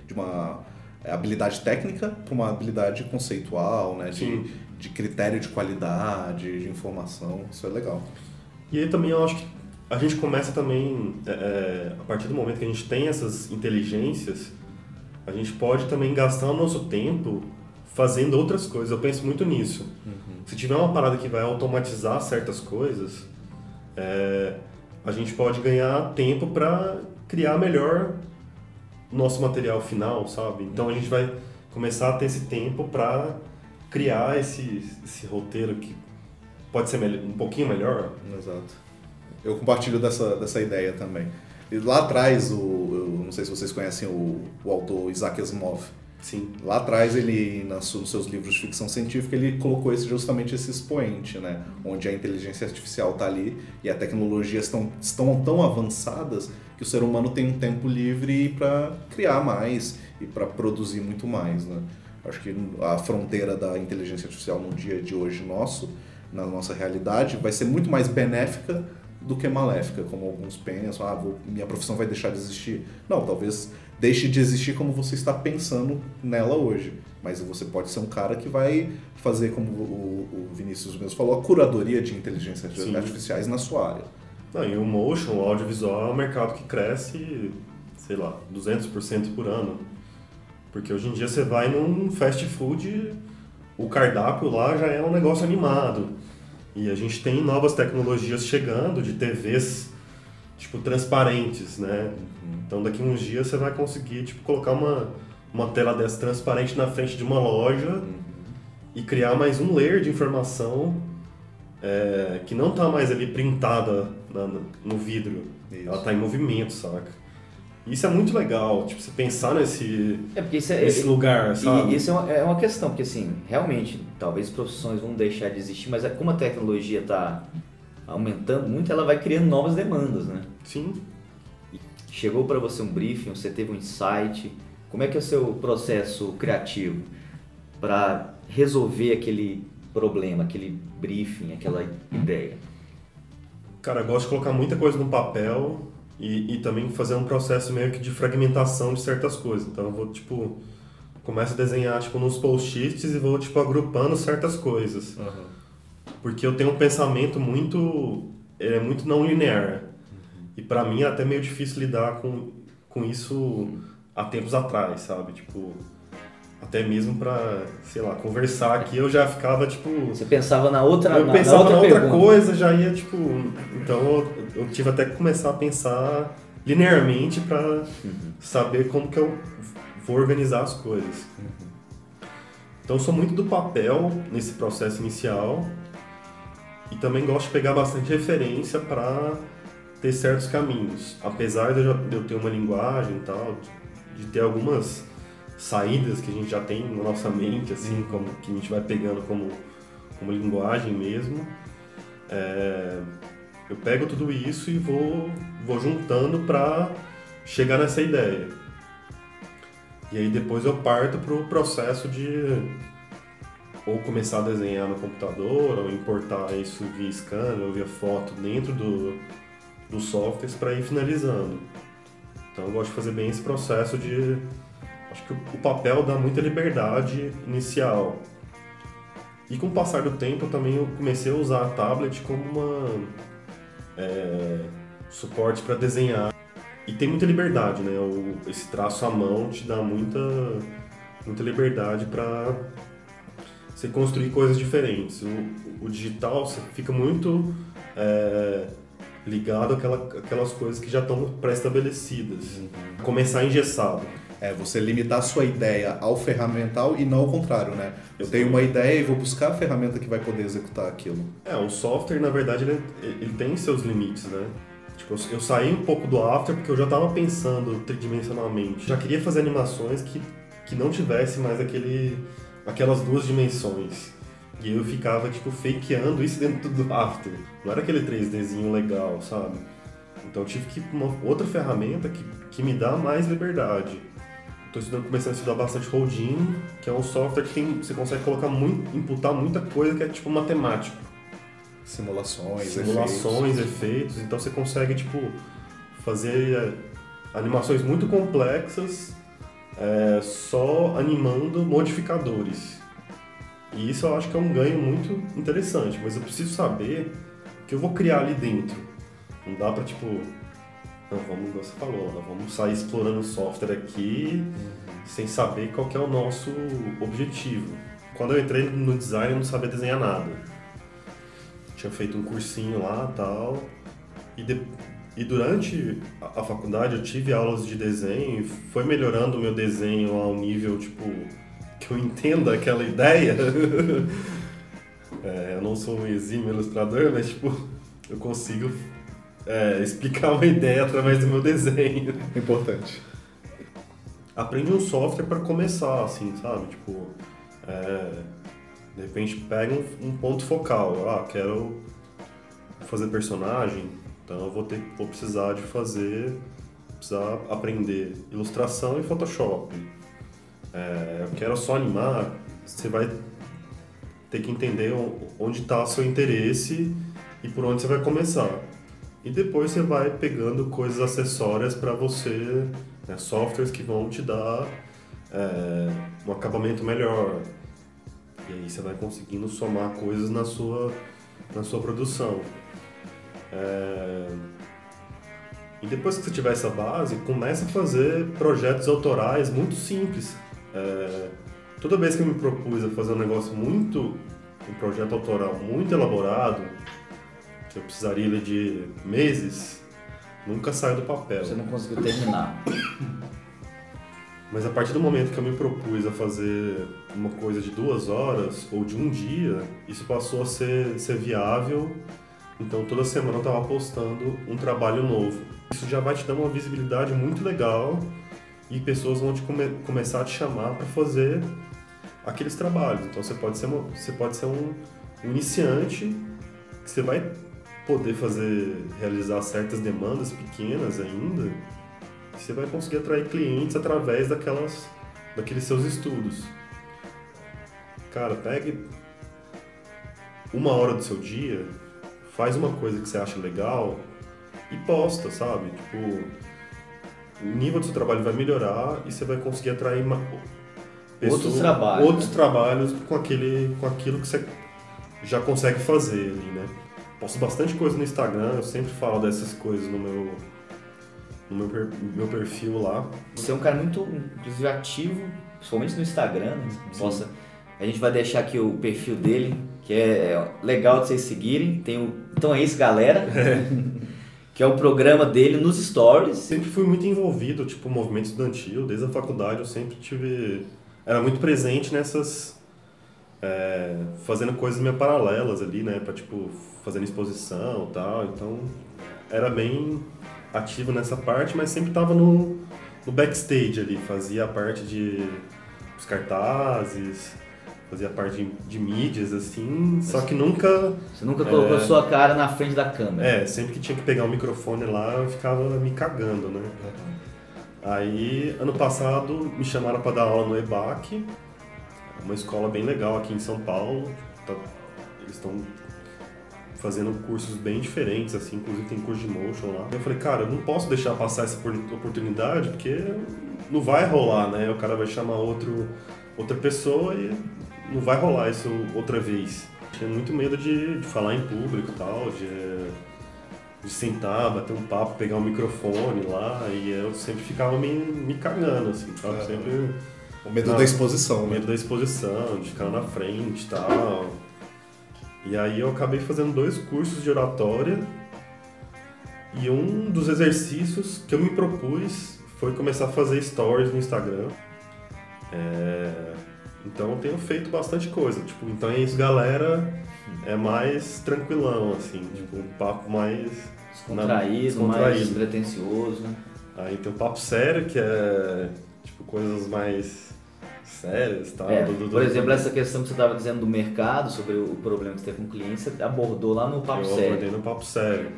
de uma habilidade técnica para uma habilidade conceitual, né? De, de critério de qualidade, de informação. Isso é legal. E aí também eu acho que a gente começa também, é, é, a partir do momento que a gente tem essas inteligências, a gente pode também gastar o nosso tempo fazendo outras coisas. Eu penso muito nisso. Uhum. Se tiver uma parada que vai automatizar certas coisas, é, a gente pode ganhar tempo para criar melhor nosso material final, sabe? Então a gente vai começar a ter esse tempo para criar esse, esse roteiro que pode ser um pouquinho melhor. Exato. Eu compartilho dessa, dessa ideia também. Lá atrás, o, eu não sei se vocês conhecem o, o autor Isaac Asimov. Sim. Lá atrás, ele, nos seus livros de ficção científica, ele colocou esse, justamente esse expoente, né? Onde a inteligência artificial está ali e a tecnologia estão, estão tão avançadas que o ser humano tem um tempo livre para criar mais e para produzir muito mais, né? Acho que a fronteira da inteligência artificial no dia de hoje nosso, na nossa realidade, vai ser muito mais benéfica do que maléfica, como alguns pensam, ah, vou, minha profissão vai deixar de existir. Não, talvez deixe de existir como você está pensando nela hoje. Mas você pode ser um cara que vai fazer, como o, o Vinícius mesmo falou, a curadoria de inteligências Sim. artificiais na sua área. Não, e o motion, o audiovisual, é um mercado que cresce, sei lá, 200% por ano. Porque hoje em dia você vai num fast food, o cardápio lá já é um negócio animado. E a gente tem novas tecnologias chegando de TVs tipo transparentes, né? Uhum. Então daqui uns dias você vai conseguir tipo colocar uma uma tela dessa transparente na frente de uma loja uhum. e criar mais um layer de informação é, que não está mais ali printada na, no vidro. Isso. Ela está em movimento, saca? Isso é muito legal, tipo, você pensar nesse, é é, nesse lugar, sabe? E isso é uma, é uma, questão, porque assim, realmente, talvez profissões vão deixar de existir, mas é como a tecnologia está aumentando muito, ela vai criando novas demandas, né? Sim. Chegou para você um briefing, você teve um insight, como é que é o seu processo criativo para resolver aquele problema, aquele briefing, aquela ideia? Cara, eu gosto de colocar muita coisa no papel e, e também fazer um processo meio que de fragmentação de certas coisas. Então eu vou, tipo, começo a desenhar, tipo, nos post-its e vou, tipo, agrupando certas coisas. Uhum. Porque eu tenho um pensamento muito... Ele é muito não linear. Uhum. E para mim é até meio difícil lidar com, com isso há tempos atrás, sabe? Tipo até mesmo para, sei lá, conversar aqui, eu já ficava tipo. Você pensava na outra Eu na, pensava na outra, na outra coisa, já ia tipo. Então eu, eu, tive até que começar a pensar linearmente para uhum. saber como que eu vou organizar as coisas. Uhum. Então eu sou muito do papel nesse processo inicial e também gosto de pegar bastante referência para ter certos caminhos. Apesar de eu ter uma linguagem e tal, de ter algumas saídas que a gente já tem na nossa mente, assim, como, que a gente vai pegando como, como linguagem mesmo. É, eu pego tudo isso e vou, vou juntando para chegar nessa ideia. E aí depois eu parto para o processo de ou começar a desenhar no computador, ou importar isso via scanner ou via foto dentro do, do software para ir finalizando. Então eu gosto de fazer bem esse processo de acho que o papel dá muita liberdade inicial. E com o passar do tempo também eu comecei a usar a tablet como uma é, suporte para desenhar. E tem muita liberdade, né? O, esse traço à mão te dá muita, muita liberdade para você construir coisas diferentes. O, o digital você fica muito é, ligado àquela, àquelas coisas que já estão pré-estabelecidas. Uhum. Começar engessado. É você limitar a sua ideia ao ferramental e não ao contrário, né? Eu tenho uma ideia e vou buscar a ferramenta que vai poder executar aquilo. É, o software, na verdade, ele, ele tem seus limites, né? Tipo, eu, eu saí um pouco do After porque eu já estava pensando tridimensionalmente. Já queria fazer animações que, que não tivesse mais aquele, aquelas duas dimensões. E eu ficava, tipo, fakeando isso dentro do After. Não era aquele 3Dzinho legal, sabe? Então eu tive que ir para uma outra ferramenta que, que me dá mais liberdade. Estou estudando, começando a estudar bastante Houdini, que é um software que tem, você consegue colocar muito, imputar muita coisa que é tipo matemático. Simulações, Simulações, efeitos. efeitos. Então você consegue tipo fazer é, animações muito complexas é, só animando modificadores. E isso eu acho que é um ganho muito interessante, mas eu preciso saber o que eu vou criar ali dentro. Não dá pra tipo não, vamos, você falou, não, vamos sair explorando o software aqui sem saber qual é o nosso objetivo. Quando eu entrei no design, eu não sabia desenhar nada. Tinha feito um cursinho lá tal. E, de, e durante a, a faculdade eu tive aulas de desenho e foi melhorando o meu desenho ao nível, tipo, que eu entenda aquela ideia. é, eu não sou um exímio ilustrador, mas, tipo, eu consigo é, explicar uma ideia através do meu desenho. Importante. Aprende um software para começar, assim, sabe? Tipo, é, de repente pega um, um, ponto focal. Ah, quero fazer personagem, então eu vou ter, vou precisar de fazer, precisar aprender ilustração e Photoshop. É, eu quero só animar, você vai ter que entender onde está seu interesse e por onde você vai começar. E depois você vai pegando coisas acessórias para você, né, softwares que vão te dar é, um acabamento melhor. E aí você vai conseguindo somar coisas na sua, na sua produção. É... E depois que você tiver essa base, começa a fazer projetos autorais muito simples. É... Toda vez que eu me propus a fazer um negócio muito, um projeto autoral muito elaborado, eu precisaria de meses, nunca saiu do papel. Você não conseguiu terminar. Mas a partir do momento que eu me propus a fazer uma coisa de duas horas ou de um dia, isso passou a ser, ser viável. Então toda semana eu estava postando um trabalho novo. Isso já vai te dar uma visibilidade muito legal e pessoas vão te come, começar a te chamar para fazer aqueles trabalhos. Então você pode ser, uma, você pode ser um, um iniciante que você vai poder fazer, realizar certas demandas pequenas ainda, você vai conseguir atrair clientes através daquelas, daqueles seus estudos. Cara, pegue uma hora do seu dia, faz uma coisa que você acha legal e posta, sabe? Tipo, o nível do seu trabalho vai melhorar e você vai conseguir atrair uma, pessoas, outros trabalhos, outros trabalhos com aquele, com aquilo que você já consegue fazer ali, né? Posto bastante coisa no Instagram, eu sempre falo dessas coisas no meu, no meu, per, meu perfil lá. Você é um cara muito, inclusive, ativo, principalmente no Instagram, né? A gente vai deixar aqui o perfil dele, que é, é legal de vocês seguirem. Tem o, então é isso, galera. que é o programa dele nos stories. Sempre fui muito envolvido, tipo, movimento estudantil, desde a faculdade eu sempre tive... Era muito presente nessas é, fazendo coisas meio paralelas ali, né? Pra, tipo, fazendo exposição e tal. Então, era bem ativo nessa parte, mas sempre tava no, no backstage ali. Fazia a parte de os cartazes, fazia a parte de, de mídias, assim, só que nunca... Você nunca colocou é, sua cara na frente da câmera. É, sempre que tinha que pegar o microfone lá, eu ficava me cagando, né? Aí, ano passado, me chamaram para dar aula no EBAC, uma escola bem legal aqui em São Paulo. Tá, eles estão fazendo cursos bem diferentes, assim, inclusive tem curso de motion lá. Eu falei, cara, eu não posso deixar passar essa oportunidade porque não vai rolar, né? O cara vai chamar outro, outra pessoa e não vai rolar isso outra vez. Tinha muito medo de, de falar em público e tal, de, de sentar, bater um papo, pegar um microfone lá, e eu sempre ficava me, me cagando, assim, sabe? É. Sempre o medo da exposição. O né? medo da exposição, de ficar na frente e tal. E aí eu acabei fazendo dois cursos de oratória. E um dos exercícios que eu me propus foi começar a fazer stories no Instagram. É... Então eu tenho feito bastante coisa. Tipo, então é isso, galera. É mais tranquilão, assim. Tipo, um papo mais... Descontraído, na... Descontraído. mais pretencioso. Aí tem um papo sério, que é tipo coisas mais sérias tal. É, do, do, por exemplo, essa questão que você estava dizendo do mercado, sobre o problema que você teve com o cliente, você abordou lá no Papo eu Sério. Eu abordei no Papo Sério.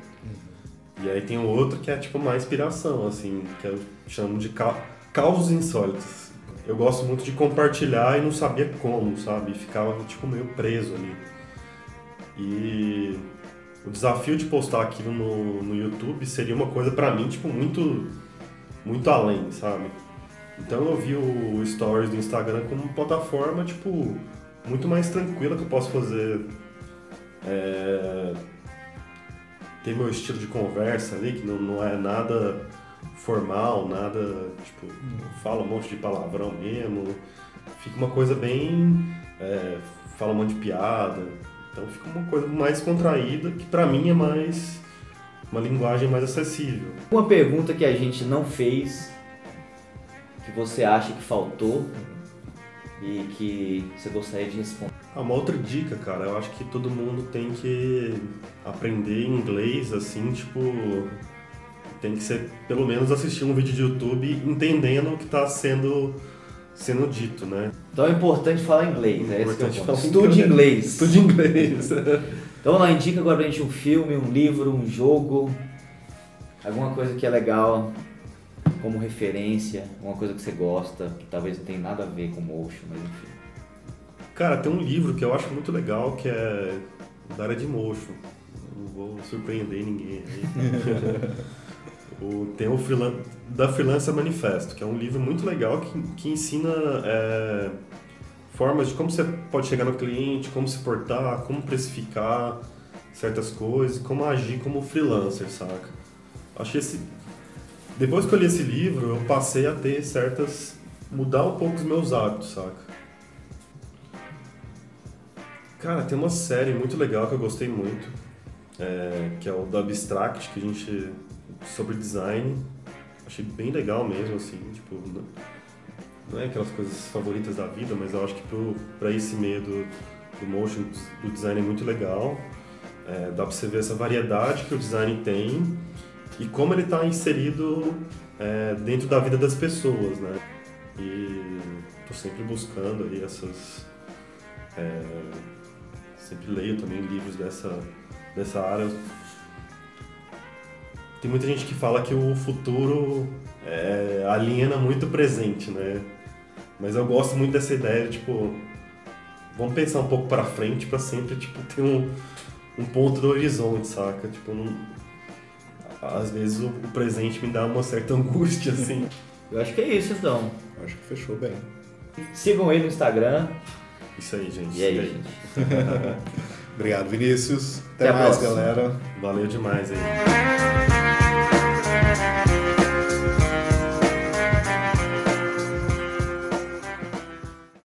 E aí tem o outro que é tipo uma inspiração, assim, que eu chamo de ca causos insólitos. Eu gosto muito de compartilhar e não sabia como, sabe? ficava tipo meio preso ali. E o desafio de postar aquilo no, no YouTube seria uma coisa para mim, tipo, muito, muito além, sabe? Então eu vi o Stories do Instagram como uma plataforma, tipo, muito mais tranquila que eu posso fazer. É, ter meu estilo de conversa ali, que não, não é nada formal, nada, tipo, fala um monte de palavrão mesmo. Fica uma coisa bem. É, fala um monte de piada. Então fica uma coisa mais contraída, que pra mim é mais. uma linguagem mais acessível. Uma pergunta que a gente não fez que você acha que faltou e que você gostaria de responder? Ah, uma outra dica, cara, eu acho que todo mundo tem que aprender inglês, assim, tipo, tem que ser, pelo menos, assistir um vídeo de YouTube entendendo o que está sendo, sendo dito, né? Então é importante falar inglês, é, importante esse falar Estude inglês. Estude inglês. então vamos lá, indica agora pra gente um filme, um livro, um jogo, alguma coisa que é legal como referência, uma coisa que você gosta, que talvez não tenha nada a ver com motion, mas enfim. Cara, tem um livro que eu acho muito legal que é da área de motion. Não vou surpreender ninguém o, tem o Freelan da Freelancer Manifesto, que é um livro muito legal que, que ensina é, formas de como você pode chegar no cliente, como se portar, como precificar certas coisas, como agir como freelancer, saca? Achei esse depois que eu li esse livro, eu passei a ter certas. mudar um pouco os meus hábitos, saca? Cara, tem uma série muito legal que eu gostei muito, é, que é o do Abstract, que a gente. sobre design. Achei bem legal mesmo, assim, tipo. Não é aquelas coisas favoritas da vida, mas eu acho que pro, pra esse meio do, do motion, do design é muito legal. É, dá pra você ver essa variedade que o design tem e como ele está inserido é, dentro da vida das pessoas, né? E estou sempre buscando aí essas... É, sempre leio também livros dessa, dessa área. Tem muita gente que fala que o futuro é, aliena muito o presente, né? Mas eu gosto muito dessa ideia de, tipo, vamos pensar um pouco para frente para sempre, tipo, ter um, um ponto do horizonte, saca? Tipo, não, às vezes o, o presente me dá uma certa angústia, assim. Eu acho que é isso, então. Acho que fechou bem. Sigam ele no Instagram. Isso aí, gente. E aí, gente. Obrigado, Vinícius. Até, Até mais, galera. Valeu demais aí.